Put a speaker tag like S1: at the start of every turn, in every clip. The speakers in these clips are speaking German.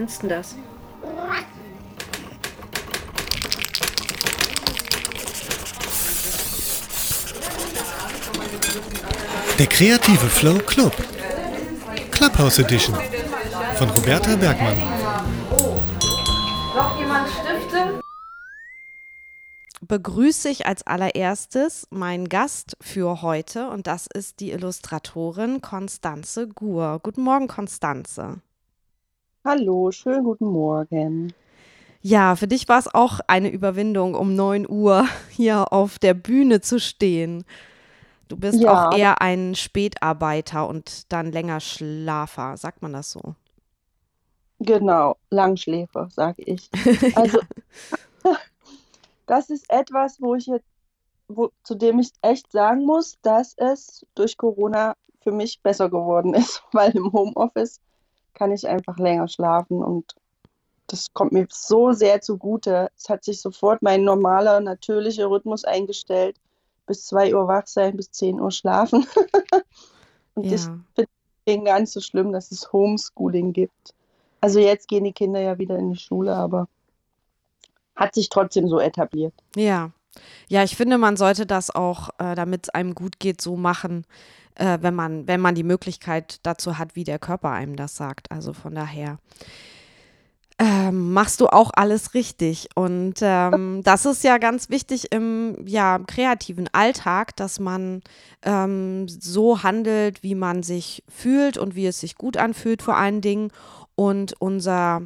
S1: findest du das?
S2: Der kreative Flow Club. Clubhouse Edition von Roberta Bergmann.
S1: Noch jemand Stifte?
S3: begrüße ich als allererstes meinen Gast für heute und das ist die Illustratorin Konstanze Gur. Guten Morgen, Konstanze.
S4: Hallo, schönen guten Morgen.
S3: Ja, für dich war es auch eine Überwindung, um 9 Uhr hier auf der Bühne zu stehen. Du bist
S4: Ja.
S3: auch eher ein Spätarbeiter und dann länger Schlafer, sagt man das so?
S4: Genau, Langschläfer, sage ich. Also, das ist etwas, wo ich jetzt, wo, zu dem ich echt sagen muss, dass es durch Corona für mich besser geworden ist, weil im Homeoffice kann ich einfach länger schlafen und das kommt mir so sehr zugute. Es hat sich sofort mein normaler, natürlicher Rhythmus eingestellt. Bis 2 Uhr wach sein, bis 10 Uhr schlafen. Und ich
S3: Ja.
S4: finde deswegen gar nicht so schlimm, dass es Homeschooling gibt. Also jetzt gehen die Kinder ja wieder in die Schule, aber hat sich trotzdem so etabliert.
S3: Ja. Ja, ich finde, man sollte das auch, äh, damit es einem gut geht, so machen, äh, wenn man, wenn man die Möglichkeit dazu hat, wie der Körper einem das sagt. Also von daher ähm, machst du auch alles richtig. Und ähm, das ist ja ganz wichtig im ja, kreativen Alltag, dass man ähm, so handelt, wie man sich fühlt und wie es sich gut anfühlt vor allen Dingen. Und unser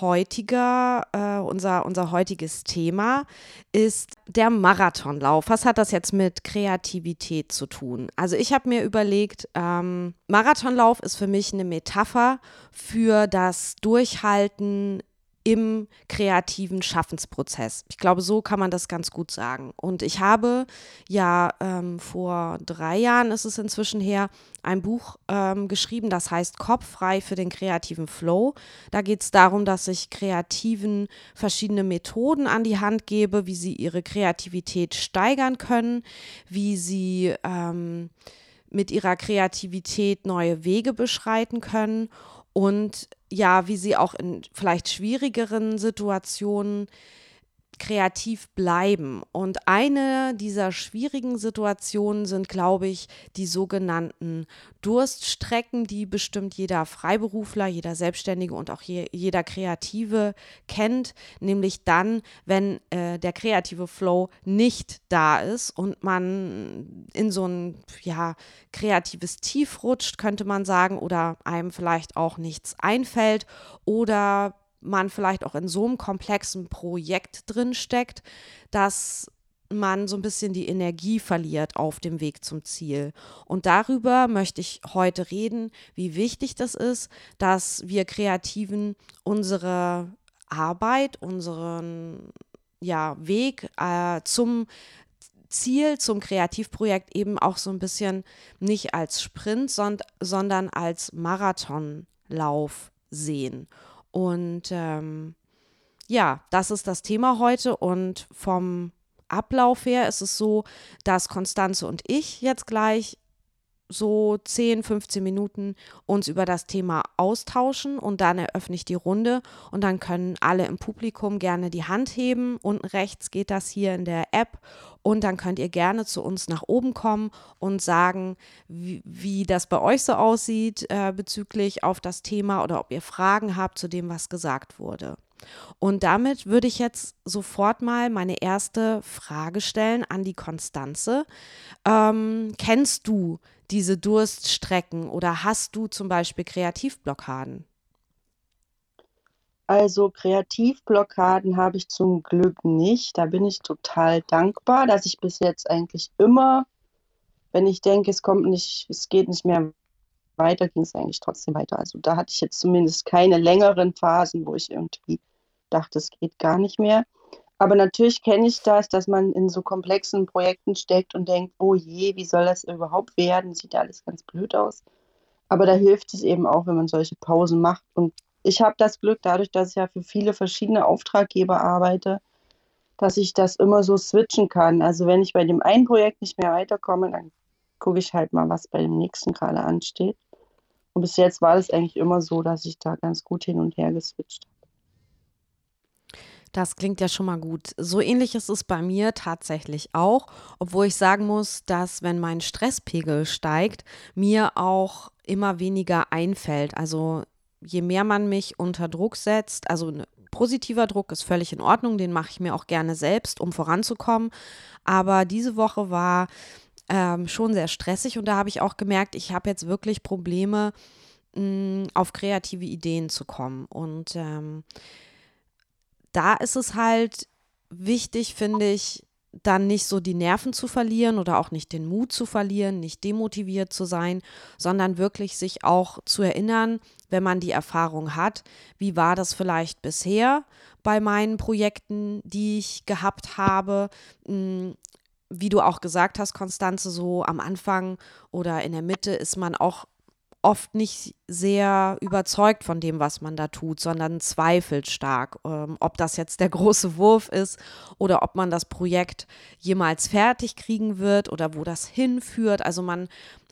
S3: heutiger, äh, unser, unser heutiges Thema ist der Marathonlauf. Was hat das jetzt mit Kreativität zu tun? Also ich habe mir überlegt, ähm, Marathonlauf ist für mich eine Metapher für das Durchhalten im kreativen Schaffensprozess. Ich glaube, so kann man das ganz gut sagen. Und ich habe ja ähm, vor drei Jahren ist es inzwischen her ein Buch ähm, geschrieben, das heißt Kopf frei für den kreativen Flow. Da geht es darum, dass ich Kreativen verschiedene Methoden an die Hand gebe, wie sie ihre Kreativität steigern können, wie sie ähm, mit ihrer Kreativität neue Wege beschreiten können und ja, wie sie auch in vielleicht schwierigeren Situationen kreativ bleiben. Und eine dieser schwierigen Situationen sind, glaube ich, die sogenannten Durststrecken, die bestimmt jeder Freiberufler, jeder Selbstständige und auch je, jeder Kreative kennt, nämlich dann, wenn äh, der kreative Flow nicht da ist und man in so ein ja, kreatives Tief rutscht, könnte man sagen, oder einem vielleicht auch nichts einfällt oder man vielleicht auch in so einem komplexen Projekt drin steckt, dass man so ein bisschen die Energie verliert auf dem Weg zum Ziel. Und darüber möchte ich heute reden, wie wichtig das ist, dass wir Kreativen unsere Arbeit, unseren ja, Weg äh, zum Ziel, zum Kreativprojekt eben auch so ein bisschen nicht als Sprint, sond sondern als Marathonlauf sehen. Und ähm, ja, das ist das Thema heute. Und vom Ablauf her ist es so, dass Konstanze und ich jetzt gleich so 10, 15 Minuten uns über das Thema austauschen und dann eröffne ich die Runde und dann können alle im Publikum gerne die Hand heben. Unten rechts geht das hier in der App und dann könnt ihr gerne zu uns nach oben kommen und sagen, wie, wie das bei euch so aussieht äh, bezüglich auf das Thema oder ob ihr Fragen habt zu dem, was gesagt wurde. Und damit würde ich jetzt sofort mal meine erste Frage stellen an die Konstanze. Ähm, kennst du diese Durststrecken oder hast du zum Beispiel Kreativblockaden?
S4: Also Kreativblockaden habe ich zum Glück nicht. Da bin ich total dankbar, dass ich bis jetzt eigentlich immer, wenn ich denke, es kommt nicht, es geht nicht mehr weiter, ging es eigentlich trotzdem weiter. Also da hatte ich jetzt zumindest keine längeren Phasen, wo ich irgendwie dachte, es geht gar nicht mehr. Aber natürlich kenne ich das, dass man in so komplexen Projekten steckt und denkt, oh je, wie soll das überhaupt werden? Sieht alles ganz blöd aus. Aber da hilft es eben auch, wenn man solche Pausen macht. Und ich habe das Glück, dadurch, dass ich ja für viele verschiedene Auftraggeber arbeite, dass ich das immer so switchen kann. Also wenn ich bei dem einen Projekt nicht mehr weiterkomme, dann gucke ich halt mal, was bei dem nächsten gerade ansteht. Und bis jetzt war das eigentlich immer so, dass ich da ganz gut hin und her geswitcht habe.
S3: Das klingt ja schon mal gut. So ähnlich ist es bei mir tatsächlich auch, obwohl ich sagen muss, dass wenn mein Stresspegel steigt, mir auch immer weniger einfällt. Also je mehr man mich unter Druck setzt, also ein positiver Druck ist völlig in Ordnung, den mache ich mir auch gerne selbst, um voranzukommen. Aber diese Woche war ähm, schon sehr stressig und da habe ich auch gemerkt, ich habe jetzt wirklich Probleme, mh, mm, auf kreative Ideen zu kommen. Und ähm, da ist es halt wichtig, finde ich, dann nicht so die Nerven zu verlieren oder auch nicht den Mut zu verlieren, nicht demotiviert zu sein, sondern wirklich sich auch zu erinnern, wenn man die Erfahrung hat, wie war das vielleicht bisher bei meinen Projekten, die ich gehabt habe. Hm, wie du auch gesagt hast, Konstanze, so am Anfang oder in der Mitte ist man auch oft nicht sehr überzeugt von dem, was man da tut, sondern zweifelt stark, ähm, ob das jetzt der große Wurf ist oder ob man das Projekt jemals fertig kriegen wird oder wo das hinführt. Also man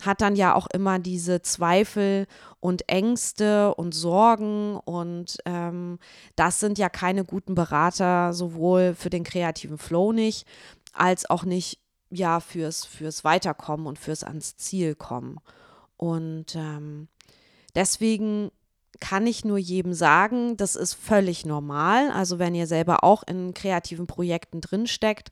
S3: hat dann ja auch immer diese Zweifel und Ängste und Sorgen und ähm, das sind ja keine guten Berater, sowohl für den kreativen Flow nicht, als auch nicht ja fürs, fürs Weiterkommen und fürs ans Ziel kommen. Und ähm, deswegen kann ich nur jedem sagen, das ist völlig normal. Also wenn ihr selber auch in kreativen Projekten drinsteckt,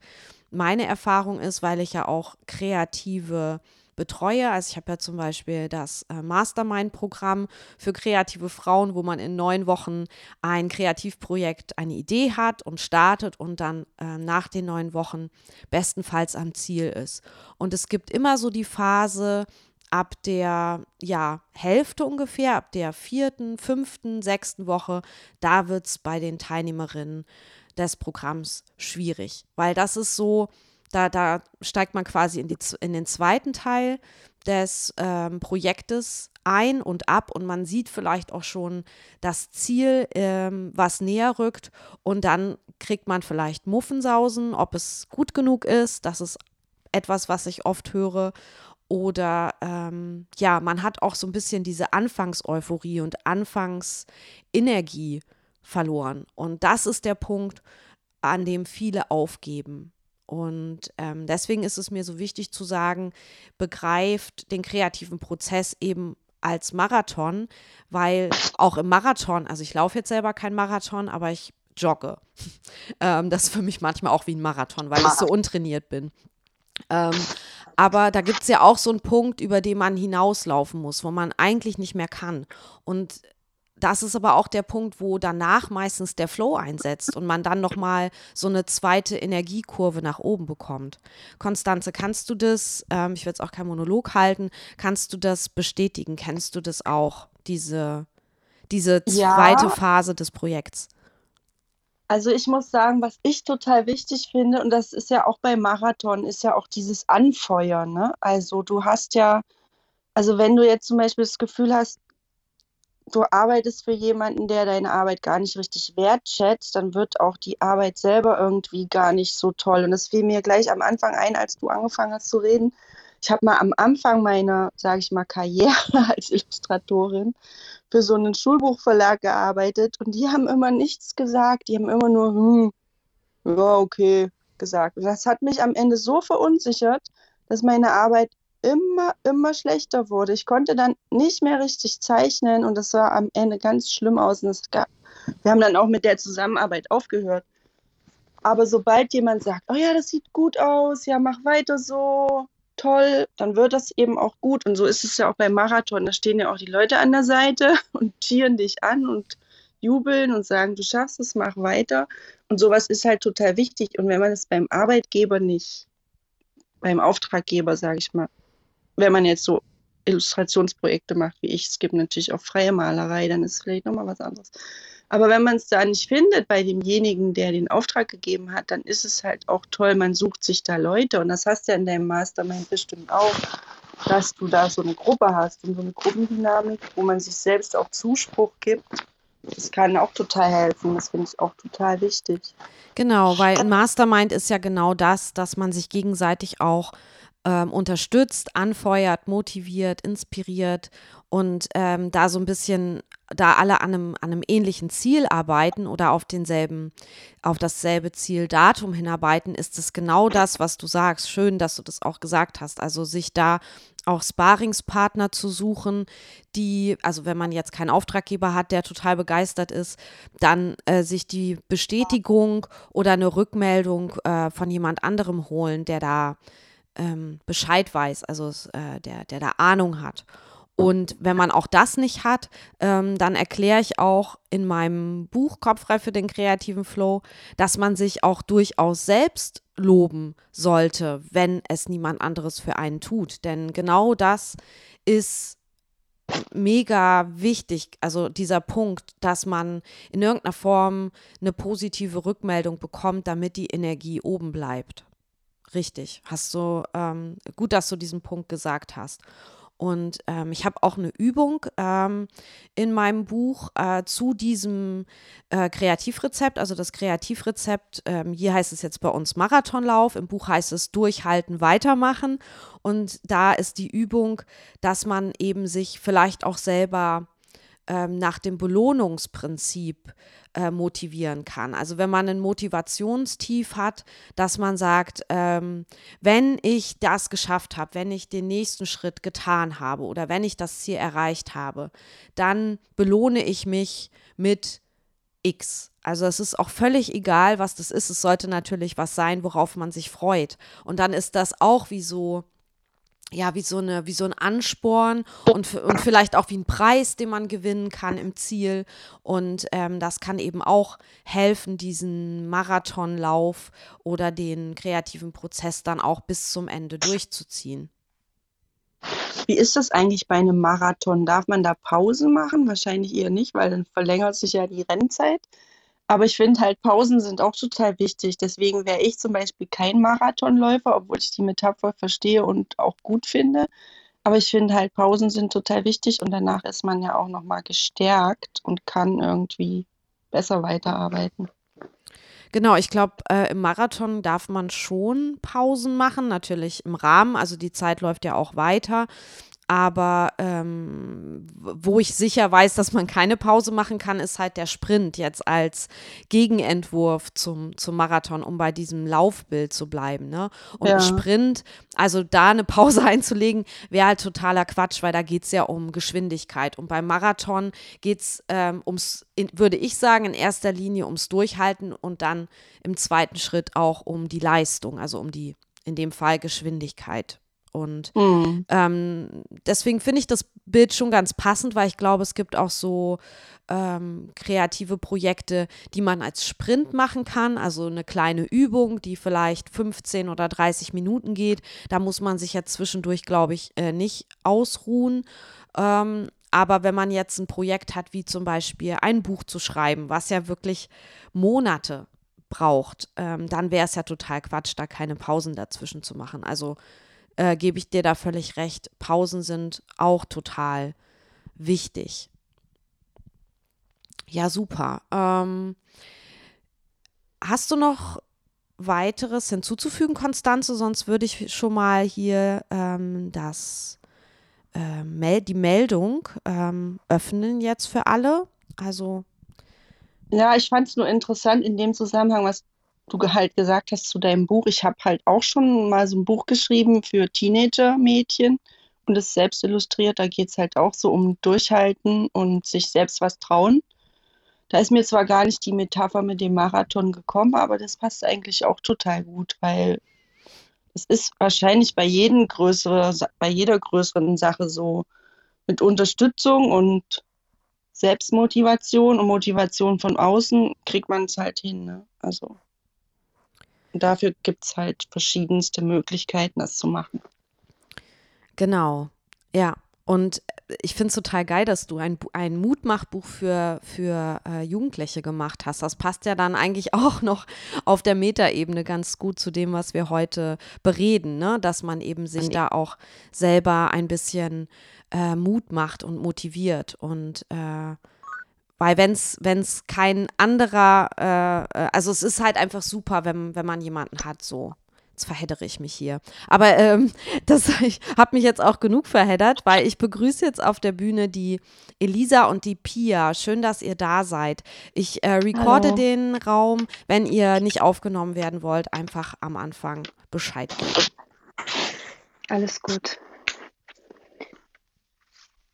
S3: meine Erfahrung ist, weil ich ja auch kreative betreue. Also ich habe ja zum Beispiel das äh, Mastermind-Programm für kreative Frauen, wo man in neun Wochen ein Kreativprojekt, eine Idee hat und startet und dann äh, nach den neun Wochen bestenfalls am Ziel ist. Und es gibt immer so die Phase, ab der ja, Hälfte ungefähr, ab der vierten, fünften, sechsten Woche, da wird es bei den Teilnehmerinnen des Programms schwierig, weil das ist so, da, da steigt man quasi in, die, in den zweiten Teil des ähm, Projektes ein und ab und man sieht vielleicht auch schon das Ziel, ähm, was näher rückt und dann kriegt man vielleicht Muffensausen, ob es gut genug ist. Das ist etwas, was ich oft höre. Oder ähm, ja, man hat auch so ein bisschen diese Anfangseuphorie und Anfangsenergie verloren. Und das ist der Punkt, an dem viele aufgeben. Und ähm, deswegen ist es mir so wichtig zu sagen, begreift den kreativen Prozess eben als Marathon, weil auch im Marathon, also ich laufe jetzt selber kein Marathon, aber ich jogge. ähm, das ist für mich manchmal auch wie ein Marathon, weil ich so untrainiert bin. Ähm, aber da gibt es ja auch so einen Punkt, über den man hinauslaufen muss, wo man eigentlich nicht mehr kann. Und das ist aber auch der Punkt, wo danach meistens der Flow einsetzt und man dann nochmal so eine zweite Energiekurve nach oben bekommt. Konstanze, kannst du das, ähm, ich will jetzt auch keinen Monolog halten, kannst du das bestätigen? Kennst du das auch, diese, diese zweite ja. Phase des Projekts?
S4: Also ich muss sagen, was ich total wichtig finde, und das ist ja auch beim Marathon, ist ja auch dieses Anfeuern. Ne? Also du hast ja, also wenn du jetzt zum Beispiel das Gefühl hast, du arbeitest für jemanden, der deine Arbeit gar nicht richtig wertschätzt, dann wird auch die Arbeit selber irgendwie gar nicht so toll. Und das fiel mir gleich am Anfang ein, als du angefangen hast zu reden. Ich habe mal am Anfang meiner, sage ich mal, Karriere als Illustratorin für so einen Schulbuchverlag gearbeitet und die haben immer nichts gesagt. Die haben immer nur, hm, ja, okay, gesagt. Und das hat mich am Ende so verunsichert, dass meine Arbeit immer, immer schlechter wurde. Ich konnte dann nicht mehr richtig zeichnen und das sah am Ende ganz schlimm aus. Und gab, wir haben dann auch mit der Zusammenarbeit aufgehört. Aber sobald jemand sagt, oh ja, das sieht gut aus, ja, mach weiter so, toll, dann wird das eben auch gut. Und so ist es ja auch beim Marathon. Da stehen ja auch die Leute an der Seite und tieren dich an und jubeln und sagen, du schaffst es, mach weiter. Und sowas ist halt total wichtig. Und wenn man es beim Arbeitgeber nicht, beim Auftraggeber, sage ich mal, wenn man jetzt so Illustrationsprojekte macht wie ich, es gibt natürlich auch freie Malerei, dann ist vielleicht nochmal was anderes. Aber wenn man es da nicht findet bei demjenigen, der den Auftrag gegeben hat, dann ist es halt auch toll, man sucht sich da Leute. Und das hast du ja in deinem Mastermind bestimmt auch, dass du da so eine Gruppe hast und so eine Gruppendynamik, wo man sich selbst auch Zuspruch gibt. Das kann auch total helfen. Das finde ich auch total wichtig.
S3: Genau, weil ein Mastermind ist ja genau das, dass man sich gegenseitig auch ähm, unterstützt, anfeuert, motiviert, inspiriert und ähm, da so ein bisschen, da alle an einem, an einem ähnlichen Ziel arbeiten oder auf denselben, auf dasselbe Zieldatum hinarbeiten, ist es genau das, was du sagst. Schön, dass du das auch gesagt hast. Also sich da auch Sparingspartner zu suchen, die, also wenn man jetzt keinen Auftraggeber hat, der total begeistert ist, dann äh, sich die Bestätigung oder eine Rückmeldung äh, von jemand anderem holen, der da ähm, Bescheid weiß, also äh, der, der da Ahnung hat. Und wenn man auch das nicht hat, ähm, dann erkläre ich auch in meinem Buch Kopffrei für den kreativen Flow, dass man sich auch durchaus selbst loben sollte, wenn es niemand anderes für einen tut. Denn genau das ist mega wichtig, also dieser Punkt, dass man in irgendeiner Form eine positive Rückmeldung bekommt, damit die Energie oben bleibt. Richtig, hast du ähm, gut, dass du diesen Punkt gesagt hast. Und ähm, ich habe auch eine Übung ähm, in meinem Buch äh, zu diesem äh, Kreativrezept. Also das Kreativrezept, ähm, hier heißt es jetzt bei uns Marathonlauf, im Buch heißt es Durchhalten, weitermachen. Und da ist die Übung, dass man eben sich vielleicht auch selber ähm, nach dem Belohnungsprinzip äh, motivieren kann. Also wenn man ein Motivationstief hat, dass man sagt, ähm, wenn ich das geschafft habe, wenn ich den nächsten Schritt getan habe oder wenn ich das Ziel erreicht habe, dann belohne ich mich mit X. Also es ist auch völlig egal, was das ist. Es sollte natürlich was sein, worauf man sich freut. Und dann ist das auch wie so ja, wie so eine, wie so ein Ansporn und, und vielleicht auch wie ein Preis, den man gewinnen kann im Ziel. Und ähm, das kann eben auch helfen, diesen Marathonlauf oder den kreativen Prozess dann auch bis zum Ende durchzuziehen.
S4: Wie ist das eigentlich bei einem Marathon? Darf man da Pause machen? Wahrscheinlich eher nicht, weil dann verlängert sich ja die Rennzeit. Aber ich finde halt, Pausen sind auch total wichtig. Deswegen wäre ich zum Beispiel kein Marathonläufer, obwohl ich die Metapher verstehe und auch gut finde. Aber ich finde halt, Pausen sind total wichtig und danach ist man ja auch nochmal gestärkt und kann irgendwie besser weiterarbeiten.
S3: Genau, ich glaube, äh, im Marathon darf man schon Pausen machen, natürlich im Rahmen. Also die Zeit läuft ja auch weiter. Aber ähm, wo ich sicher weiß, dass man keine Pause machen kann, ist halt der Sprint jetzt als Gegenentwurf zum, zum Marathon, um bei diesem Laufbild zu bleiben. Ne? Und ja. Sprint, also da eine Pause einzulegen, wäre halt totaler Quatsch, weil da geht es ja um Geschwindigkeit. Und beim Marathon geht es ähm, ums, in, würde ich sagen, in erster Linie ums Durchhalten und dann im zweiten Schritt auch um die Leistung, also um die, in dem Fall Geschwindigkeit. Und mhm. ähm, deswegen finde ich das Bild schon ganz passend, weil ich glaube, es gibt auch so ähm, kreative Projekte, die man als Sprint machen kann. Also eine kleine Übung, die vielleicht 15 oder 30 Minuten geht. Da muss man sich ja zwischendurch, glaube ich, äh, nicht ausruhen. Ähm, aber wenn man jetzt ein Projekt hat, wie zum Beispiel ein Buch zu schreiben, was ja wirklich Monate braucht, ähm, dann wäre es ja total Quatsch, da keine Pausen dazwischen zu machen. Also äh, gebe ich dir da völlig recht. Pausen sind auch total wichtig. Ja, super. Ähm, hast du noch weiteres hinzuzufügen, Konstanze? Sonst würde ich schon mal hier ähm, das, äh, mel die Meldung ähm, öffnen jetzt für alle. Also.
S4: Ja, ich fand es nur interessant in dem Zusammenhang, was du halt gesagt hast zu deinem Buch, ich habe halt auch schon mal so ein Buch geschrieben für Teenager-Mädchen und es selbst illustriert. Da geht es halt auch so um Durchhalten und sich selbst was trauen. Da ist mir zwar gar nicht die Metapher mit dem Marathon gekommen, aber das passt eigentlich auch total gut, weil es ist wahrscheinlich bei, jedem größere, bei jeder größeren Sache so mit Unterstützung und Selbstmotivation und Motivation von außen kriegt man es halt hin. Ne? Also und dafür gibt es halt verschiedenste Möglichkeiten, das zu machen.
S3: Genau, ja. Und ich finde es total geil, dass du ein, ein Mutmachbuch für, für äh, Jugendliche gemacht hast. Das passt ja dann eigentlich auch noch auf der Metaebene ganz gut zu dem, was wir heute bereden, ne? dass man eben sich da auch selber ein bisschen äh, Mut macht und motiviert. Und äh, weil wenn es kein anderer, äh, äh, also es ist halt einfach super, wenn, wenn man jemanden hat, so, Jetzt verheddere ich mich hier. Aber ähm, das, ich habe mich jetzt auch genug verheddert, weil ich begrüße jetzt auf der Bühne die Elisa und die Pia. Schön, dass ihr da seid. Ich äh, recorde
S1: Hallo.
S3: den Raum. Wenn ihr nicht aufgenommen werden wollt, einfach am Anfang Bescheid geben.
S1: Alles gut.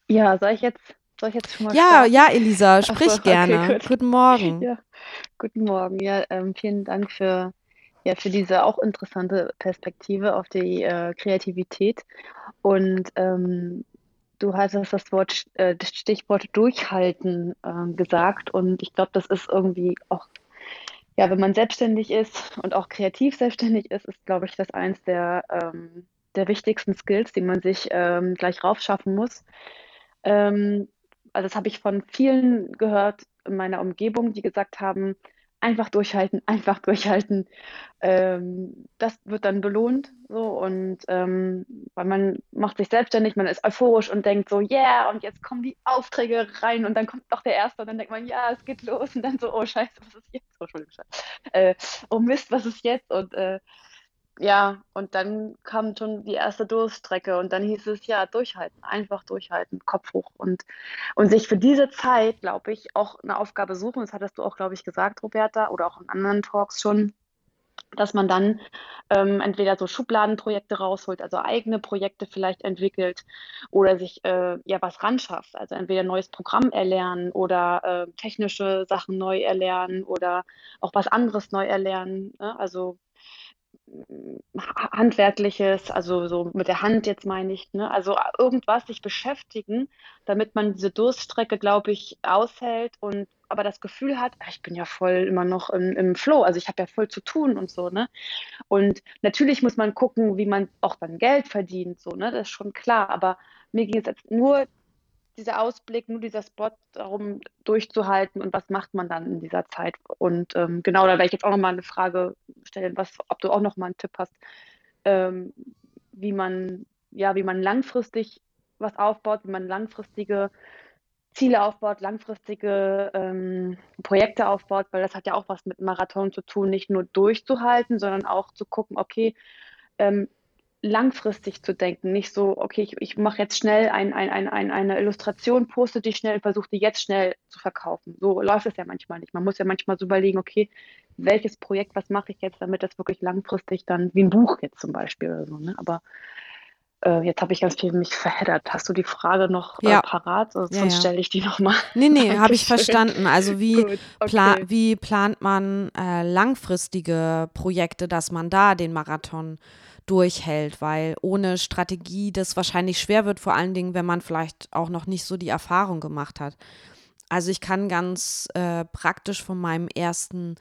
S1: Ja, soll ich jetzt, soll ich jetzt schon mal
S3: Ja,
S1: starten?
S3: ja, Elisa,
S1: so,
S3: sprich
S1: okay,
S3: gerne.
S1: gut.
S3: Guten Morgen.
S1: Ja, guten Morgen. Ja, ähm, vielen Dank für, ja, für diese auch interessante Perspektive auf die äh, Kreativität. Und ähm, du hast das Wort, äh, das Stichwort Durchhalten ähm, gesagt. Und ich glaube, das ist irgendwie auch, ja, wenn man selbstständig ist und auch kreativ selbstständig ist, ist, glaube ich, das eins der, ähm, der wichtigsten Skills, die man sich ähm, gleich raufschaffen muss. Ähm, also das habe ich von vielen gehört in meiner Umgebung, die gesagt haben, einfach durchhalten, einfach durchhalten. Ähm, das wird dann belohnt, so und ähm, weil man macht sich selbstständig, man ist euphorisch und denkt so, yeah, und jetzt kommen die Aufträge rein und dann kommt noch der erste und dann denkt man, ja, es geht los und dann so, oh Scheiße, was ist jetzt? Oh, Entschuldigung, Scheiße. Äh, oh Mist, was ist jetzt? Und äh, ja, und dann kam schon die erste Durststrecke und dann hieß es, ja, durchhalten, einfach durchhalten, Kopf hoch und, und sich für diese Zeit, glaube ich, auch eine Aufgabe suchen. Das hattest du auch, glaube ich, gesagt, Roberta, oder auch in anderen Talks schon, dass man dann ähm, entweder so Schubladenprojekte rausholt, also eigene Projekte vielleicht entwickelt oder sich äh, ja was ranschafft. Also entweder neues Programm erlernen oder äh, technische Sachen neu erlernen oder auch was anderes neu erlernen. Ne? Also Handwerkliches, also so mit der Hand jetzt meine ich, ne? Also irgendwas sich beschäftigen, damit man diese Durststrecke, glaube ich, aushält und aber das Gefühl hat, ah, ich bin ja voll immer noch im, im Flow, also ich habe ja voll zu tun und so, ne? Und natürlich muss man gucken, wie man auch dann Geld verdient, so, ne? Das ist schon klar, aber mir ging es jetzt nur dieser Ausblick, nur dieser Spot darum durchzuhalten und was macht man dann in dieser Zeit? Und ähm, genau, da werde ich jetzt auch nochmal eine Frage stellen, was, ob du auch nochmal einen Tipp hast, ähm, wie man, ja, wie man langfristig was aufbaut, wie man langfristige Ziele aufbaut, langfristige ähm, Projekte aufbaut, weil das hat ja auch was mit Marathon zu tun, nicht nur durchzuhalten, sondern auch zu gucken, okay, ähm, langfristig zu denken, nicht so, okay, ich, ich mache jetzt schnell ein, ein, ein, ein, eine Illustration, poste die schnell, versuche die jetzt schnell zu verkaufen. So läuft es ja manchmal nicht. Man muss ja manchmal so überlegen, okay, welches Projekt, was mache ich jetzt, damit das wirklich langfristig dann, wie ein Buch jetzt zum Beispiel oder so, ne? Aber äh, jetzt habe ich ganz viel mich verheddert. Hast du die Frage noch äh,
S3: Ja.
S1: parat? Sonst
S3: Ja, ja.
S1: stelle ich die nochmal.
S3: Nee, nee, habe ich verstanden. Also wie,
S1: Gut,
S3: pla
S1: okay.
S3: wie plant man äh, langfristige Projekte, dass man da den Marathon durchhält, weil ohne Strategie das wahrscheinlich schwer wird, vor allen Dingen, wenn man vielleicht auch noch nicht so die Erfahrung gemacht hat. Also ich kann ganz äh, praktisch von meinem ersten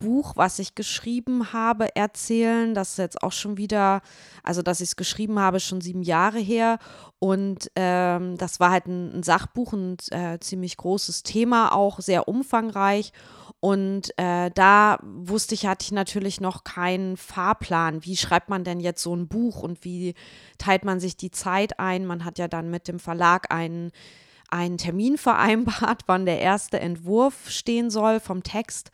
S3: Buch, was ich geschrieben habe, erzählen. Das ist jetzt auch schon wieder, also dass ich es geschrieben habe, schon sieben Jahre her. Und ähm, das war halt ein, ein Sachbuch, ein äh, ziemlich großes Thema, auch sehr umfangreich. Und äh, da wusste ich, hatte ich natürlich noch keinen Fahrplan. Wie schreibt man denn jetzt so ein Buch und wie teilt man sich die Zeit ein? Man hat ja dann mit dem Verlag einen, einen Termin vereinbart, wann der erste Entwurf stehen soll vom Text.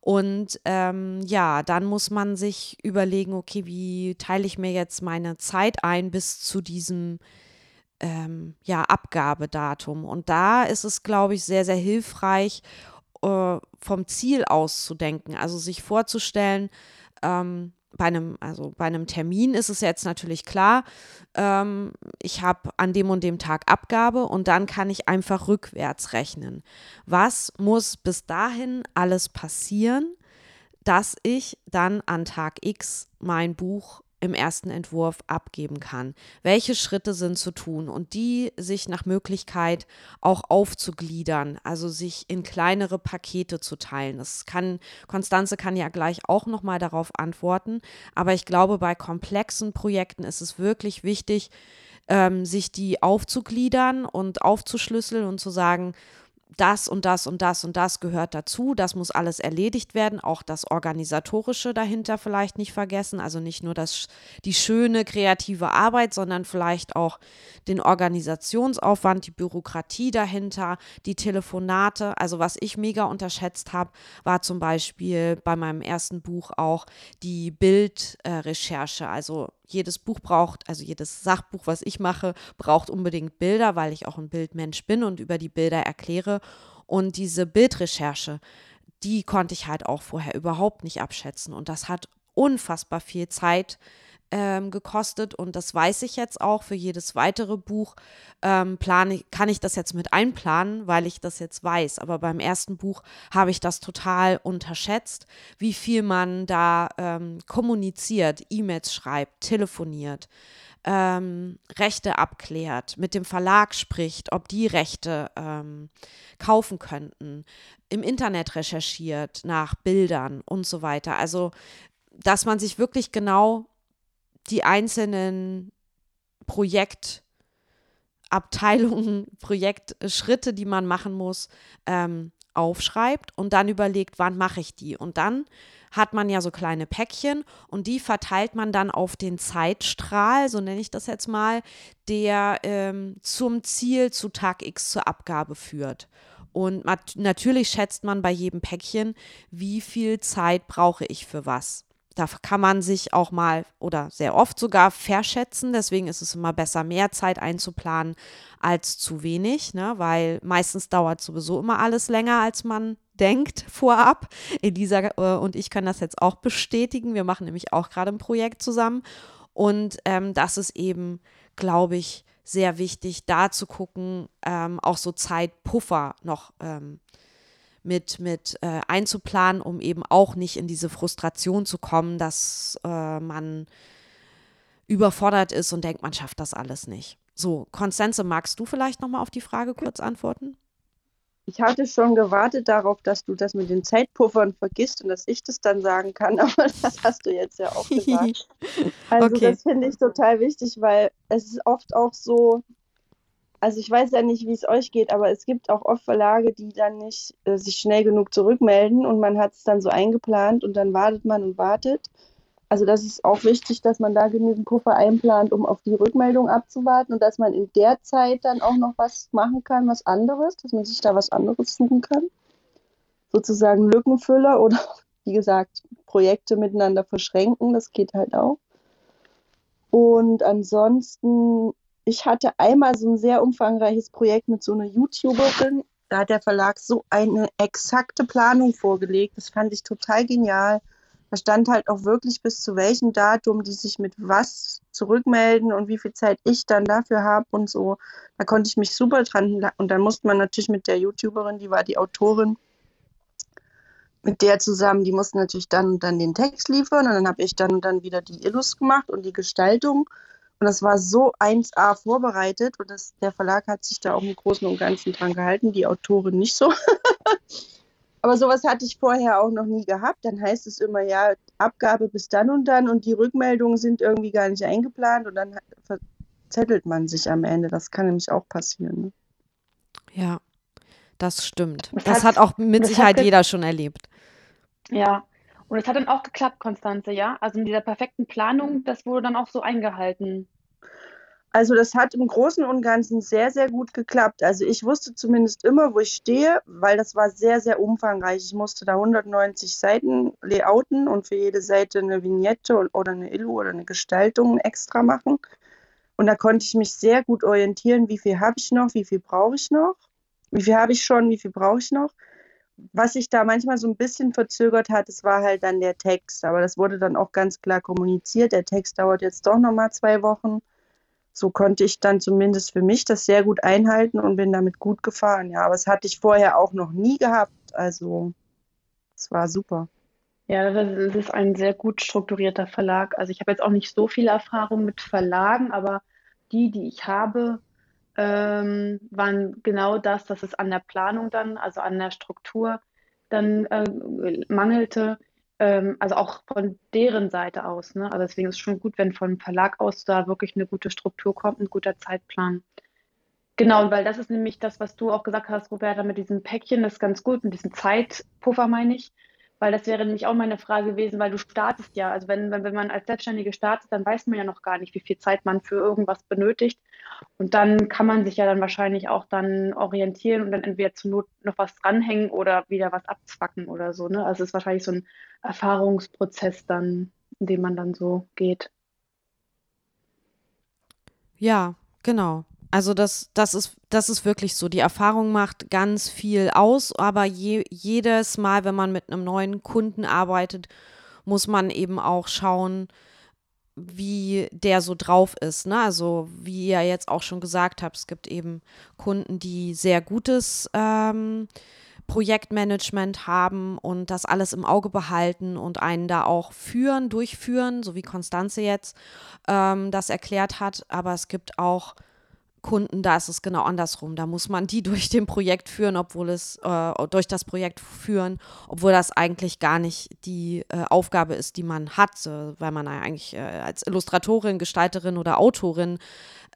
S3: Und ähm, ja, dann muss man sich überlegen, okay, wie teile ich mir jetzt meine Zeit ein bis zu diesem ähm, ja, Abgabedatum. Und da ist es, glaube ich, sehr, sehr hilfreich, äh, vom Ziel auszudenken. Also sich vorzustellen, ähm, bei einem, also bei einem Termin ist es jetzt natürlich klar, ähm, ich habe an dem und dem Tag Abgabe und dann kann ich einfach rückwärts rechnen. Was muss bis dahin alles passieren, dass ich dann an Tag X mein Buch im ersten Entwurf abgeben kann. Welche Schritte sind zu tun und die sich nach Möglichkeit auch aufzugliedern, also sich in kleinere Pakete zu teilen. Das kann Konstanze kann ja gleich auch noch mal darauf antworten, aber ich glaube, bei komplexen Projekten ist es wirklich wichtig, ähm, sich die aufzugliedern und aufzuschlüsseln und zu sagen, das und das und das und das gehört dazu. Das muss alles erledigt werden. Auch das Organisatorische dahinter vielleicht nicht vergessen. Also nicht nur das, die schöne kreative Arbeit, sondern vielleicht auch den Organisationsaufwand, die Bürokratie dahinter, die Telefonate. Also was ich mega unterschätzt habe, war zum Beispiel bei meinem ersten Buch auch die Bildrecherche. also jedes Buch braucht, also jedes Sachbuch, was ich mache, braucht unbedingt Bilder, weil ich auch ein Bildmensch bin und über die Bilder erkläre. Und diese Bildrecherche, die konnte ich halt auch vorher überhaupt nicht abschätzen. Und das hat unfassbar viel Zeit ähm, gekostet und das weiß ich jetzt auch für jedes weitere Buch. Ähm, plane, kann ich das jetzt mit einplanen, weil ich das jetzt weiß. Aber beim ersten Buch habe ich das total unterschätzt, wie viel man da ähm, kommuniziert, E-Mails schreibt, telefoniert. Ähm, Rechte abklärt, mit dem Verlag spricht, ob die Rechte ähm, kaufen könnten, im Internet recherchiert nach Bildern und so weiter. Also, dass man sich wirklich genau die einzelnen Projektabteilungen, Projektschritte, die man machen muss, ähm, aufschreibt und dann überlegt, wann mache ich die. Und dann hat man ja so kleine Päckchen und die verteilt man dann auf den Zeitstrahl, so nenne ich das jetzt mal, der ähm, zum Ziel zu Tag X zur Abgabe führt. Und natürlich schätzt man bei jedem Päckchen, wie viel Zeit brauche ich für was. Da kann man sich auch mal oder sehr oft sogar verschätzen. Deswegen ist es immer besser, mehr Zeit einzuplanen als zu wenig, ne? weil meistens dauert sowieso immer alles länger, als man denkt vorab. Elisa äh, und ich können das jetzt auch bestätigen. Wir machen nämlich auch gerade ein Projekt zusammen. Und ähm, das ist eben, glaube ich, sehr wichtig, da zu gucken, ähm, auch so Zeitpuffer noch ähm, mit, mit äh, einzuplanen, um eben auch nicht in diese Frustration zu kommen, dass äh, man überfordert ist und denkt, man schafft das alles nicht. So, Konstanze, magst du vielleicht nochmal auf die Frage kurz antworten?
S4: Ich hatte schon gewartet darauf, dass du das mit den Zeitpuffern vergisst und dass ich das dann sagen kann, aber das hast du jetzt ja auch gesagt. Also okay. das finde ich total wichtig, weil es ist oft auch so, also ich weiß ja nicht, wie es euch geht, aber es gibt auch oft Verlage, die dann nicht äh, sich schnell genug zurückmelden und man hat es dann so eingeplant und dann wartet man und wartet. Also das ist auch wichtig, dass man da genügend Puffer einplant, um auf die Rückmeldung abzuwarten und dass man in der Zeit dann auch noch was machen kann, was anderes, dass man sich da was anderes suchen kann. Sozusagen Lückenfüller oder wie gesagt, Projekte miteinander verschränken, das geht halt auch. Und ansonsten ich hatte einmal so ein sehr umfangreiches Projekt mit so einer YouTuberin. Da hat der Verlag so eine exakte Planung vorgelegt. Das fand ich total genial. Da stand halt auch wirklich bis zu welchem Datum die sich mit was zurückmelden und wie viel Zeit ich dann dafür habe und so. Da konnte ich mich super dran. Und dann musste man natürlich mit der YouTuberin, die war die Autorin, mit der zusammen, die mussten natürlich dann dann den Text liefern und dann habe ich dann dann wieder die Illus gemacht und die Gestaltung. Und das war so 1A vorbereitet und das, der Verlag hat sich da auch im Großen und Ganzen dran gehalten, die Autorin nicht so. Aber sowas hatte ich vorher auch noch nie gehabt. Dann heißt es immer, ja, Abgabe bis dann und dann und die Rückmeldungen sind irgendwie gar nicht eingeplant und dann verzettelt man sich am Ende. Das kann nämlich auch passieren. Ne?
S3: Ja, das stimmt. Das, das hat, hat, auch mit Sicherheit jeder schon erlebt.
S1: Ja, und es hat dann auch geklappt, Konstanze, ja? Also mit dieser perfekten Planung, das wurde dann auch so eingehalten.
S4: Also das hat im Großen und Ganzen sehr, sehr gut geklappt. Also ich wusste zumindest immer, wo ich stehe, weil das war sehr, sehr umfangreich. Ich musste da 190 Seiten layouten und für jede Seite eine Vignette oder eine Illu oder eine Gestaltung extra machen. Und da konnte ich mich sehr gut orientieren, wie viel habe ich noch, wie viel brauche ich noch, wie viel habe ich schon, wie viel brauche ich noch was sich da manchmal so ein bisschen verzögert hat, das war halt dann der Text. Aber das wurde dann auch ganz klar kommuniziert. Der Text dauert jetzt doch nochmal zwei Wochen. So konnte ich dann zumindest für mich das sehr gut einhalten und bin damit gut gefahren. Ja, aber das hatte ich vorher auch noch nie gehabt. Also es war super.
S1: Ja, das ist ein sehr gut strukturierter Verlag. Also ich habe jetzt auch nicht so viel Erfahrung mit Verlagen, aber die, die ich habe, ähm, waren genau das, dass es an der Planung dann, also an der Struktur dann äh, mangelte. Ähm, also auch von deren Seite aus. Ne? Also deswegen ist es schon gut, wenn von Verlag aus da wirklich eine gute Struktur kommt, ein guter Zeitplan. Genau, weil das ist nämlich das, was du auch gesagt hast, Roberta, mit diesem Päckchen, das ist ganz gut, mit diesem Zeitpuffer meine ich, weil das wäre nämlich auch meine Frage gewesen, weil du startest ja, also wenn, wenn, wenn man als Selbstständige startet, dann weiß man ja noch gar nicht, wie viel Zeit man für irgendwas benötigt und dann kann man sich ja dann wahrscheinlich auch dann orientieren und dann entweder zur Not noch was dranhängen oder wieder was abzwacken oder so, ne? Also es ist wahrscheinlich so ein Erfahrungsprozess dann, in dem man dann so geht.
S3: Ja, genau. Also das, das ist, das ist wirklich so. Die Erfahrung macht ganz viel aus, aber je, jedes Mal, wenn man mit einem neuen Kunden arbeitet, muss man eben auch schauen, wie der so drauf ist. Ne? Also wie ihr jetzt auch schon gesagt habt, es gibt eben Kunden, die sehr gutes ähm, Projektmanagement haben und das alles im Auge behalten und einen da auch führen, durchführen, so wie Konstanze jetzt ähm, das erklärt hat. Aber es gibt auch Kunden, da ist es genau andersrum. Da muss man die durch den Projekt führen, obwohl es äh, durch das Projekt führen, obwohl das eigentlich gar nicht die äh, Aufgabe ist, die man hat, weil man eigentlich äh, als Illustratorin, Gestalterin oder Autorin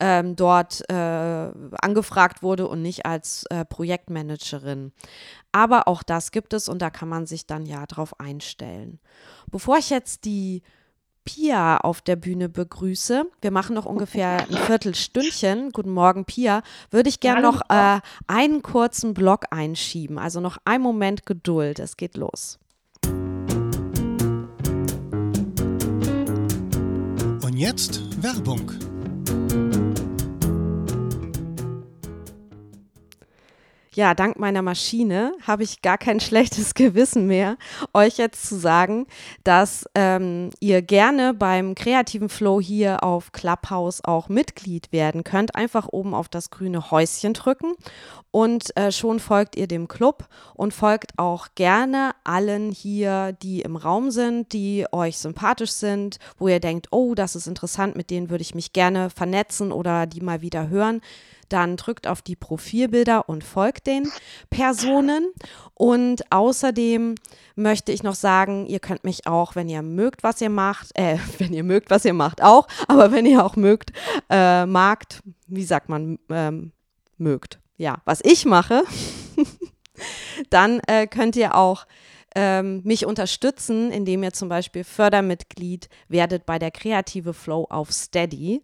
S3: ähm, dort äh, angefragt wurde und nicht als äh, Projektmanagerin. Aber auch das gibt es und da kann man sich dann ja drauf einstellen. Bevor ich jetzt die Pia auf der Bühne begrüße, wir machen noch ungefähr ein Viertelstündchen, guten Morgen Pia, würde ich gerne noch äh, einen kurzen Block einschieben. Also noch einen Moment Geduld, es geht los.
S2: Und jetzt Werbung.
S3: Ja, dank meiner Maschine habe ich gar kein schlechtes Gewissen mehr, euch jetzt zu sagen, dass ähm, ihr gerne beim kreativen Flow hier auf Clubhouse auch Mitglied werden könnt. Einfach oben auf das grüne Häuschen drücken und äh, schon folgt ihr dem Club und folgt auch gerne allen hier, die im Raum sind, die euch sympathisch sind, wo ihr denkt, oh, das ist interessant, mit denen würde ich mich gerne vernetzen oder die mal wieder hören dann drückt auf die Profilbilder und folgt den Personen. Und außerdem möchte ich noch sagen, ihr könnt mich auch, wenn ihr mögt, was ihr macht, äh, wenn ihr mögt, was ihr macht, auch, aber wenn ihr auch mögt, äh, magt, wie sagt man, ähm, mögt, ja, was ich mache, dann äh, könnt ihr auch ähm, mich unterstützen, indem ihr zum Beispiel Fördermitglied werdet bei der Kreative Flow auf Steady.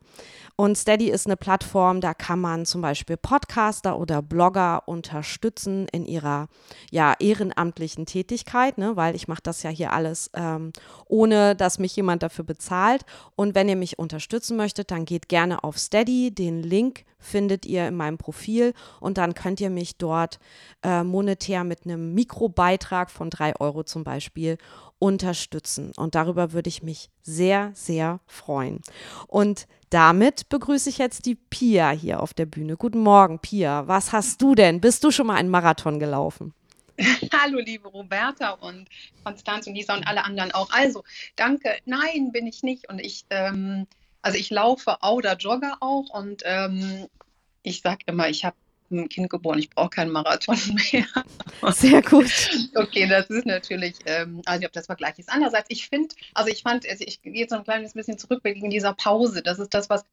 S3: Und Steady ist eine Plattform, da kann man zum Beispiel Podcaster oder Blogger unterstützen in ihrer ja, ehrenamtlichen Tätigkeit, ne? weil ich mache das ja hier alles ähm, ohne, dass mich jemand dafür bezahlt. Und wenn ihr mich unterstützen möchtet, dann geht gerne auf Steady. Den Link findet ihr in meinem Profil und dann könnt ihr mich dort äh, monetär mit einem Mikrobeitrag von drei Euro zum Beispiel unterstützen. Und darüber würde ich mich sehr, sehr freuen. Und damit begrüße ich jetzt die Pia hier auf der Bühne. Guten Morgen, Pia. Was hast du denn? Bist du schon mal einen Marathon gelaufen?
S5: Hallo, liebe Roberta und Konstanz und Lisa und alle anderen auch. Also, danke. Nein, bin ich nicht. Und ich, ähm, also ich laufe oder jogge auch und ähm, ich sage immer, ich habe ein Kind geboren, ich brauche keinen Marathon mehr.
S3: Sehr gut.
S5: okay, das ist natürlich, ähm, also ob das Vergleich ist. Andererseits, ich finde, also ich fand, also ich gehe jetzt so ein kleines bisschen zurück wegen dieser Pause. Das ist das, was,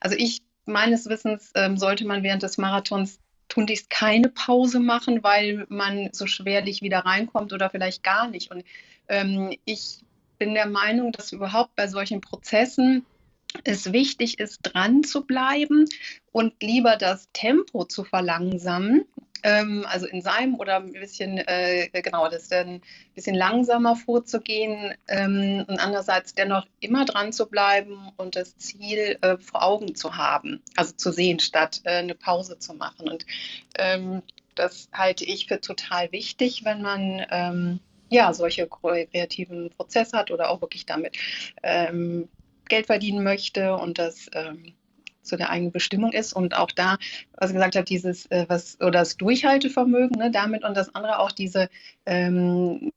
S5: also ich, meines Wissens ähm, sollte man während des Marathons tunlichst keine Pause machen, weil man so schwerlich wieder reinkommt oder vielleicht gar nicht. Und ähm, ich bin der Meinung, dass überhaupt bei solchen Prozessen es wichtig ist, dran zu bleiben und lieber das Tempo zu verlangsamen, ähm, also in seinem oder ein bisschen, äh, genau, das dann ein bisschen langsamer vorzugehen ähm, und andererseits dennoch immer dran zu bleiben und das Ziel äh, vor Augen zu haben, also zu sehen, statt äh, eine Pause zu machen. Und ähm, das halte ich für total wichtig, wenn man ähm, ja solche kreativen Prozesse hat oder auch wirklich damit ähm, Geld verdienen möchte und das ähm, zu der eigenen Bestimmung ist. Und auch da, was ich gesagt habe, dieses, äh, was, oder das Durchhaltevermögen ne, damit und das andere auch diese, ähm,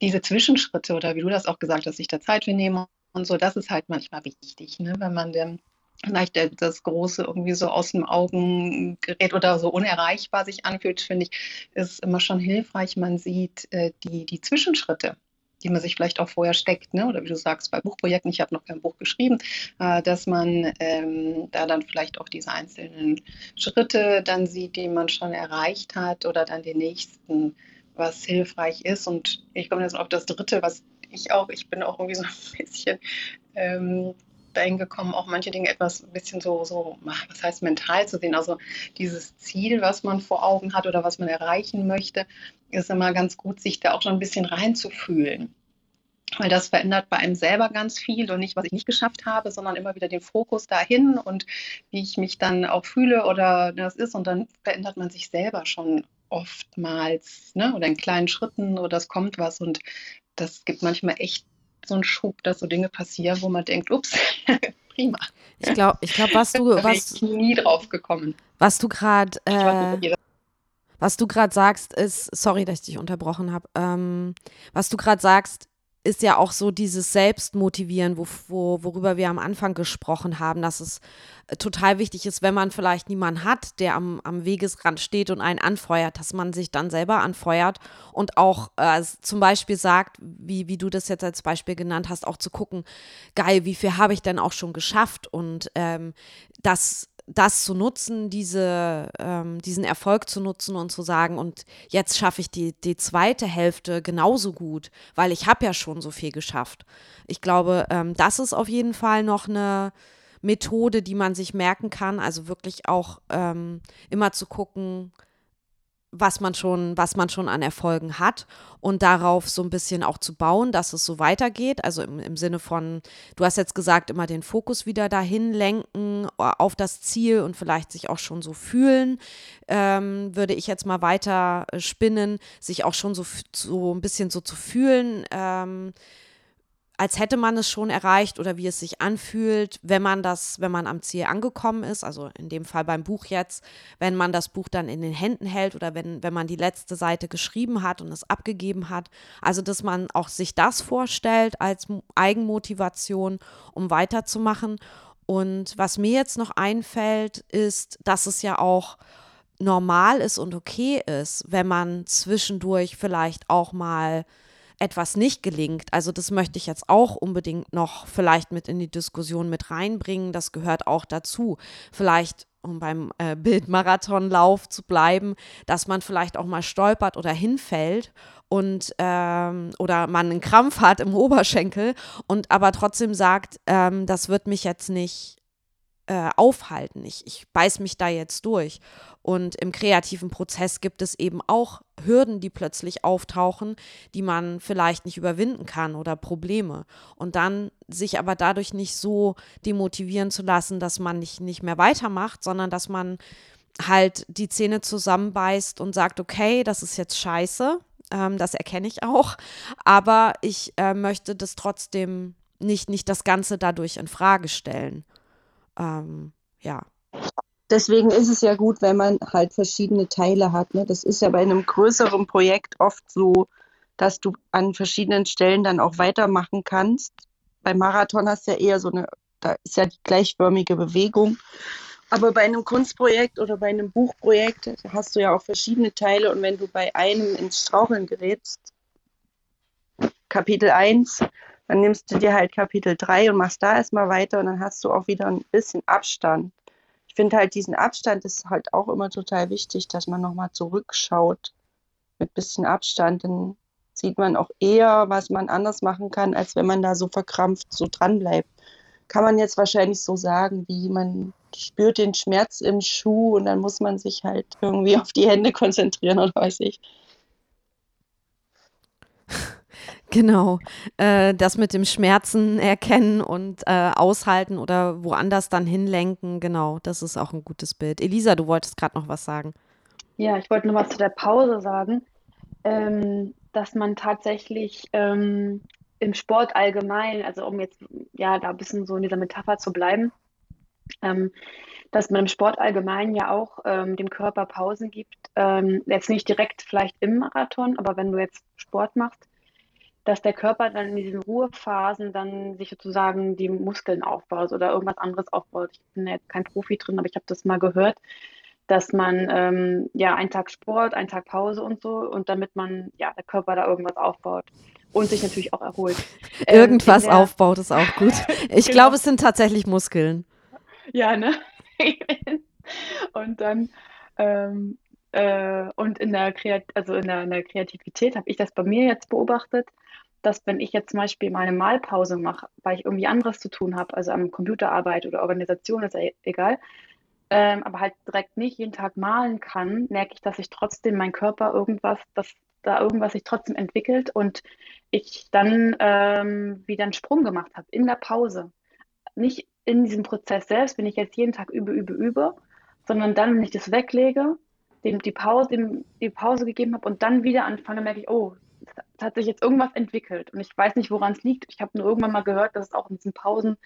S5: diese Zwischenschritte oder wie du das auch gesagt hast, sich da Zeit für nehmen und so, das ist halt manchmal wichtig, ne, wenn man dann vielleicht das Große irgendwie so aus dem Augen gerät oder so unerreichbar sich anfühlt, finde ich, ist immer schon hilfreich. Man sieht äh, die, die Zwischenschritte die man sich vielleicht auch vorher steckt, ne? oder wie du sagst, bei Buchprojekten, ich habe noch kein Buch geschrieben, äh, dass man ähm, da dann vielleicht auch diese einzelnen Schritte dann sieht, die man schon erreicht hat oder dann den nächsten, was hilfreich ist. Und ich komme jetzt auf das dritte, was ich auch, ich bin auch irgendwie so ein bisschen ähm, dahin gekommen, auch manche Dinge etwas ein bisschen so, so, was heißt mental zu sehen. Also dieses Ziel, was man vor Augen hat oder was man erreichen möchte, ist immer ganz gut, sich da auch schon ein bisschen reinzufühlen. Weil das verändert bei einem selber ganz viel und nicht, was ich nicht geschafft habe, sondern immer wieder den Fokus dahin und wie ich mich dann auch fühle oder das ist. Und dann verändert man sich selber schon oftmals, ne? oder in kleinen Schritten oder es kommt was. Und das gibt manchmal echt so einen Schub, dass so Dinge passieren, wo man denkt, ups, prima.
S3: Ich glaube, ich glaub, was du, was,
S5: ich nie drauf gekommen.
S3: Was du gerade, äh, was du gerade sagst, ist, sorry, dass ich dich unterbrochen habe. Ähm, was du gerade sagst, ist ja auch so dieses Selbstmotivieren, wo, wo, worüber wir am Anfang gesprochen haben, dass es äh, total wichtig ist, wenn man vielleicht niemanden hat, der am, am Wegesrand steht und einen anfeuert, dass man sich dann selber anfeuert und auch äh, zum Beispiel sagt, wie, wie du das jetzt als Beispiel genannt hast, auch zu gucken, geil, wie viel habe ich denn auch schon geschafft? Und ähm, das das zu nutzen, diese, ähm, diesen Erfolg zu nutzen und zu sagen, und jetzt schaffe ich die, die zweite Hälfte genauso gut, weil ich habe ja schon so viel geschafft. Ich glaube, ähm, das ist auf jeden Fall noch eine Methode, die man sich merken kann. Also wirklich auch ähm, immer zu gucken, was man schon, was man schon an Erfolgen hat und darauf so ein bisschen auch zu bauen, dass es so weitergeht. Also im, im Sinne von, du hast jetzt gesagt, immer den Fokus wieder dahin lenken äh, auf das Ziel und vielleicht sich auch schon so fühlen, ähm, würde ich jetzt mal weiter spinnen, sich auch schon so, so ein bisschen so zu fühlen. Ähm, als hätte man es schon erreicht oder wie es sich anfühlt, wenn man das, wenn man am Ziel angekommen ist, also in dem Fall beim Buch jetzt, wenn man das Buch dann in den Händen hält oder wenn, wenn man die letzte Seite geschrieben hat und es abgegeben hat. Also, dass man auch sich das vorstellt als Eigenmotivation, um weiterzumachen. Und was mir jetzt noch einfällt, ist, dass es ja auch normal ist und okay ist, wenn man zwischendurch vielleicht auch mal etwas nicht gelingt. Also das möchte ich jetzt auch unbedingt noch vielleicht mit in die Diskussion mit reinbringen. Das gehört auch dazu. Vielleicht um beim äh, Bildmarathonlauf zu bleiben, dass man vielleicht auch mal stolpert oder hinfällt und ähm, oder man einen Krampf hat im Oberschenkel und aber trotzdem sagt, ähm, das wird mich jetzt nicht äh, aufhalten. Ich, ich beiß mich da jetzt durch. Und im kreativen Prozess gibt es eben auch Hürden, die plötzlich auftauchen, die man vielleicht nicht überwinden kann oder Probleme. Und dann sich aber dadurch nicht so demotivieren zu lassen, dass man nicht, nicht mehr weitermacht, sondern dass man halt die Zähne zusammenbeißt und sagt, okay, das ist jetzt scheiße, ähm, das erkenne ich auch, aber ich äh, möchte das trotzdem nicht, nicht das Ganze dadurch in Frage stellen. Ähm, ja.
S4: Deswegen ist es ja gut, wenn man halt verschiedene Teile hat. Ne? Das ist ja bei einem größeren Projekt oft so, dass du an verschiedenen Stellen dann auch weitermachen kannst. Beim Marathon hast du ja eher so eine, da ist ja die gleichförmige Bewegung. Aber bei einem Kunstprojekt oder bei einem Buchprojekt hast du ja auch verschiedene Teile und wenn du bei einem ins Straucheln gerätst, Kapitel 1, dann nimmst du dir halt Kapitel 3 und machst da erstmal weiter und dann hast du auch wieder ein bisschen Abstand. Ich finde halt diesen Abstand ist halt auch immer total wichtig, dass man nochmal zurückschaut mit bisschen Abstand. Dann sieht man auch eher, was man anders machen kann, als wenn man da so verkrampft so dran bleibt. Kann man jetzt wahrscheinlich so sagen, wie man spürt den Schmerz im Schuh und dann muss man sich halt irgendwie auf die Hände konzentrieren oder weiß ich.
S3: Genau, äh, das mit dem Schmerzen erkennen und äh, aushalten oder woanders dann hinlenken, genau, das ist auch ein gutes Bild. Elisa, du wolltest gerade noch was sagen.
S1: Ja, ich wollte noch was zu der Pause sagen, ähm, dass man tatsächlich ähm, im Sport allgemein, also um jetzt ja da ein bisschen so in dieser Metapher zu bleiben, ähm, dass man im Sport allgemein ja auch ähm, dem Körper Pausen gibt. Ähm, jetzt nicht direkt vielleicht im Marathon, aber wenn du jetzt Sport machst, dass der Körper dann in diesen Ruhephasen dann sich sozusagen die Muskeln aufbaut oder irgendwas anderes aufbaut. Ich bin jetzt kein Profi drin, aber ich habe das mal gehört, dass man ähm, ja einen Tag Sport, einen Tag Pause und so und damit man ja der Körper da irgendwas aufbaut. und sich natürlich auch erholt.
S3: Ähm, Irgendwas der, aufbaut ist auch gut. Ich genau. glaube, es sind tatsächlich Muskeln.
S1: Ja, ne? und dann ähm, äh, und in der, Kreat also in der, in der Kreativität habe ich das bei mir jetzt beobachtet, dass wenn ich jetzt zum Beispiel mal eine Malpause mache, weil ich irgendwie anderes zu tun habe, also am Computerarbeit oder Organisation, ist e-, egal, ähm, aber halt direkt nicht jeden Tag malen kann, merke ich, dass ich trotzdem mein Körper irgendwas, dass da irgendwas sich trotzdem entwickelt und ich dann ähm, wieder einen Sprung gemacht habe in der Pause. Nicht in diesem Prozess selbst, wenn ich jetzt jeden Tag übe, übe, übe, sondern dann, wenn ich das weglege, dem, die, Pause, dem, die Pause gegeben habe und dann wieder anfange, merke ich, oh, es hat sich jetzt irgendwas entwickelt und ich weiß nicht, woran es liegt. Ich habe nur irgendwann mal gehört, dass es auch in diesen Pausen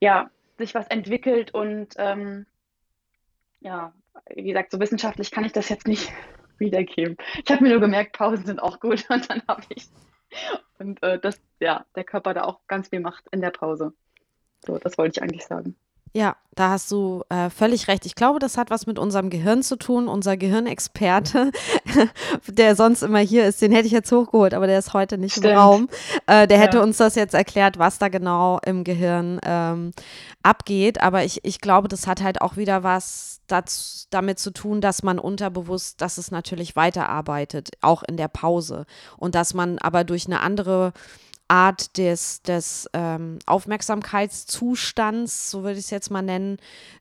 S1: ja, sich was entwickelt und ähm, ja, wie gesagt, so wissenschaftlich kann ich das jetzt nicht wiedergeben. Ich habe mir nur gemerkt, Pausen sind auch gut und dann habe ich und äh, dass ja, der Körper da auch ganz viel macht in der Pause. So, das wollte ich eigentlich sagen.
S3: Ja, da hast du äh, völlig recht. Ich glaube, das hat was mit unserem Gehirn zu tun. Unser Gehirnexperte, der sonst immer hier ist, den hätte ich jetzt hochgeholt, aber der ist heute nicht Stimmt. im Raum. Äh, der hätte ja. uns das jetzt erklärt, was da genau im Gehirn ähm, abgeht. Aber ich, ich glaube, das hat halt auch wieder was das, damit zu tun, dass man unterbewusst, dass es natürlich weiterarbeitet, auch in der Pause. Und dass man aber durch eine andere Art des, des ähm, Aufmerksamkeitszustands, so würde ich es jetzt mal nennen,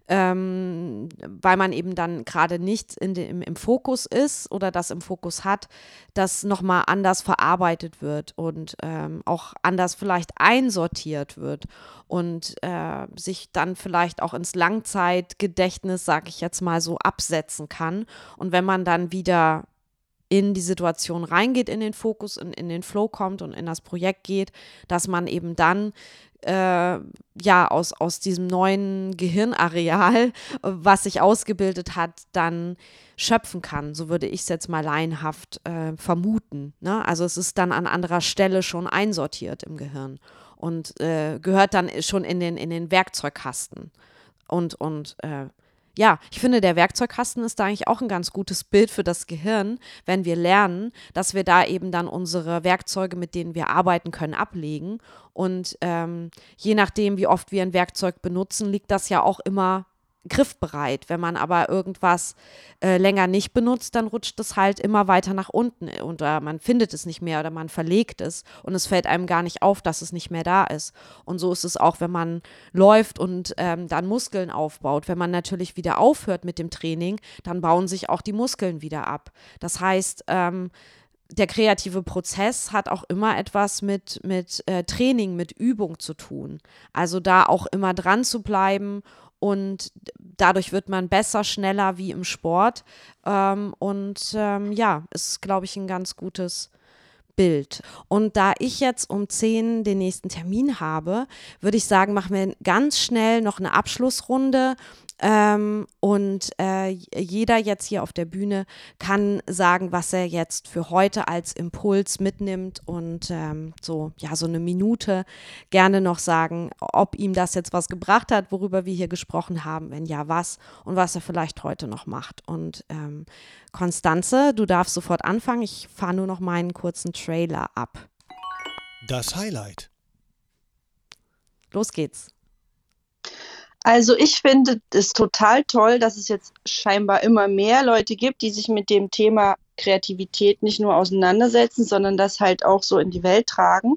S3: ähm, weil man eben dann gerade nicht in de, im, im Fokus ist oder das im Fokus hat, das nochmal anders verarbeitet wird und ähm, auch anders vielleicht einsortiert wird und äh, sich dann vielleicht auch ins Langzeitgedächtnis, sage ich jetzt mal so, absetzen kann. Und wenn man dann wieder in die Situation reingeht, in den Fokus, in, in den Flow kommt und in das Projekt geht, dass man eben dann äh, ja aus, aus diesem neuen Gehirnareal, was sich ausgebildet hat, dann schöpfen kann. So würde ich es jetzt mal laienhaft äh, vermuten. Ne? Also es ist dann an anderer Stelle schon einsortiert im Gehirn und äh, gehört dann schon in den, in den Werkzeugkasten. Und, und äh, ja, ich finde, der Werkzeugkasten ist da eigentlich auch ein ganz gutes Bild für das Gehirn, wenn wir lernen, dass wir da eben dann unsere Werkzeuge, mit denen wir arbeiten können, ablegen. Und ähm, je nachdem, wie oft wir ein Werkzeug benutzen, liegt das ja auch immer griffbereit. Wenn man aber irgendwas äh, länger nicht benutzt, dann rutscht es halt immer weiter nach unten oder man findet es nicht mehr oder man verlegt es und es fällt einem gar nicht auf, dass es nicht mehr da ist. Und so ist es auch, wenn man läuft und ähm, dann Muskeln aufbaut. Wenn man natürlich wieder aufhört mit dem Training, dann bauen sich auch die Muskeln wieder ab. Das heißt, ähm, der kreative Prozess hat auch immer etwas mit, mit äh, Training, mit Übung zu tun. Also da auch immer dran zu bleiben und dadurch wird man besser, schneller wie im Sport. Ähm, und ähm, ja, ist, glaube ich, ein ganz gutes Bild. Und da ich jetzt um 10 den nächsten Termin habe, würde ich sagen, machen wir ganz schnell noch eine Abschlussrunde ähm, und äh, jeder jetzt hier auf der Bühne kann sagen, was er jetzt für heute als Impuls mitnimmt und ähm, so, ja, so eine Minute gerne noch sagen, ob ihm das jetzt was gebracht hat, worüber wir hier gesprochen haben, wenn ja, was und was er vielleicht heute noch macht. Und ähm, Konstanze, du darfst sofort anfangen. Ich fahre nur noch meinen kurzen Trailer ab.
S2: Das Highlight.
S3: Los geht's.
S4: Also ich finde es total toll, dass es jetzt scheinbar immer mehr Leute gibt, die sich mit dem Thema Kreativität nicht nur auseinandersetzen, sondern das halt auch so in die Welt tragen.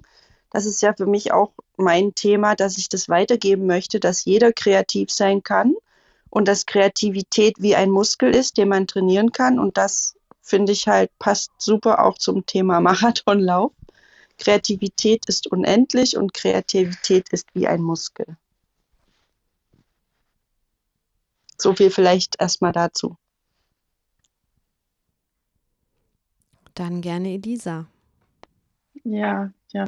S4: Das ist ja für mich auch mein Thema, dass ich das weitergeben möchte, dass jeder kreativ sein kann und dass Kreativität wie ein Muskel ist, den man trainieren kann. Und das finde ich halt passt super auch zum Thema Marathonlauf. Kreativität ist unendlich und Kreativität ist wie ein Muskel. So viel vielleicht erstmal dazu.
S3: Dann gerne Elisa.
S1: Ja, ja.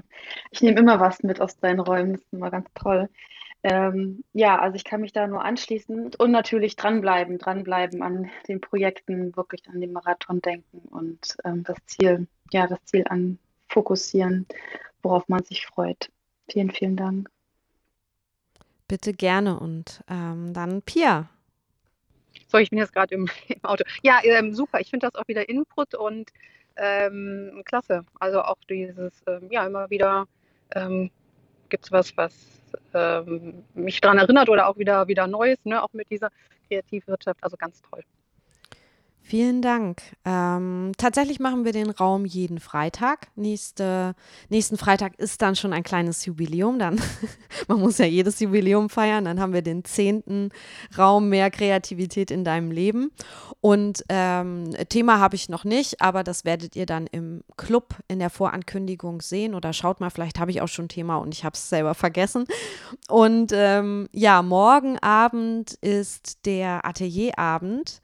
S1: Ich nehme immer was mit aus deinen Räumen. Das ist immer ganz toll. Ähm, ja, also ich kann mich da nur anschließen und natürlich dranbleiben, dranbleiben an den Projekten, wirklich an den Marathon denken und ähm, das Ziel, ja, das Ziel an fokussieren, worauf man sich freut. Vielen, vielen Dank.
S3: Bitte gerne und ähm, dann Pia.
S5: So, ich bin jetzt gerade im, im, Auto. Ja, ähm, super. Ich finde das auch wieder Input und ähm, klasse. Also auch dieses, ähm, ja, immer wieder ähm, gibt es was, was ähm, mich daran erinnert oder auch wieder, wieder Neues, ne? auch mit dieser Kreativwirtschaft. Also ganz toll.
S3: Vielen Dank. Ähm, tatsächlich machen wir den Raum jeden Freitag. Nächste, nächsten Freitag ist dann schon ein kleines Jubiläum. Dann, man muss ja jedes Jubiläum feiern. Dann haben wir den zehnten Raum mehr Kreativität in deinem Leben. Und ähm, Thema habe ich noch nicht, aber das werdet ihr dann im Club in der Vorankündigung sehen. Oder schaut mal, vielleicht habe ich auch schon Thema und ich habe es selber vergessen. Und ähm, ja, morgen Abend ist der Atelierabend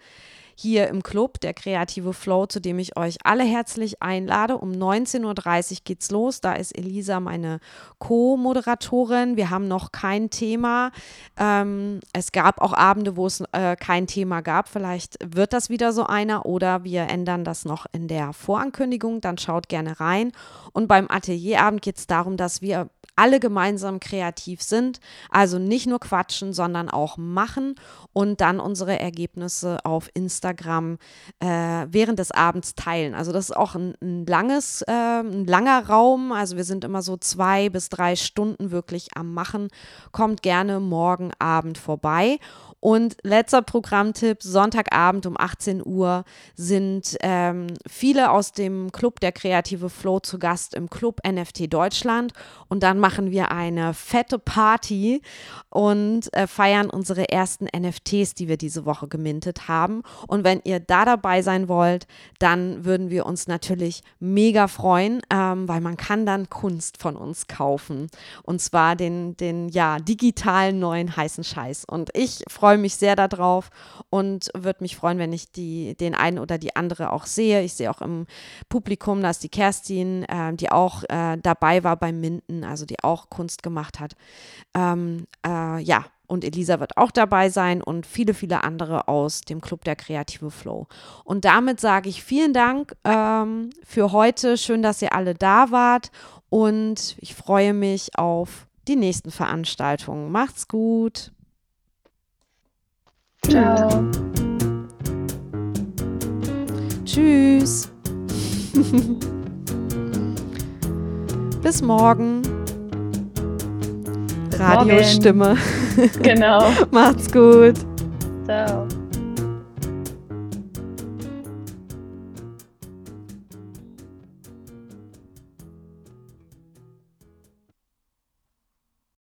S3: hier im Club, der Kreative Flow, zu dem ich euch alle herzlich einlade. Um 19.30 Uhr geht's los. Da ist Elisa meine Co-Moderatorin. Wir haben noch kein Thema. Ähm, es gab auch Abende, wo es äh, kein Thema gab. Vielleicht wird das wieder so einer oder wir ändern das noch in der Vorankündigung. Dann schaut gerne rein. Und beim Atelierabend geht es darum, dass wir alle gemeinsam kreativ sind. Also nicht nur quatschen, sondern auch machen und dann unsere Ergebnisse auf Instagram äh, während des Abends teilen. Also das ist auch ein, ein langes, äh, ein langer Raum. Also wir sind immer so zwei bis drei Stunden wirklich am Machen. Kommt gerne morgen Abend vorbei. Und letzter Programmtipp, Sonntagabend um 18 Uhr sind ähm, viele aus dem Club der Kreative Flow zu Gast im Club NFT Deutschland. Und dann machen wir eine fette Party und äh, feiern unsere ersten NFTs, die wir diese Woche gemintet haben. Und wenn ihr da dabei sein wollt, dann würden wir uns natürlich mega freuen, ähm, weil man kann dann Kunst von uns kaufen. Und zwar den, den ja, digitalen neuen heißen Scheiß. Und ich freue freue mich sehr darauf und würde mich freuen, wenn ich die, den einen oder die andere auch sehe. Ich sehe auch im Publikum, da ist die Kerstin, äh, die auch äh, dabei war beim Minden, also die auch Kunst gemacht hat. Ähm, äh, ja, und Elisa wird auch dabei sein und viele, viele andere aus dem Club der Kreative Flow. Und damit sage ich vielen Dank ähm, für heute. Schön, dass ihr alle da wart und ich freue mich auf die nächsten Veranstaltungen. Macht's gut.
S1: Ciao.
S3: Tschüss. Bis morgen. Radiostimme.
S1: Genau.
S3: Macht's gut.
S1: Ciao.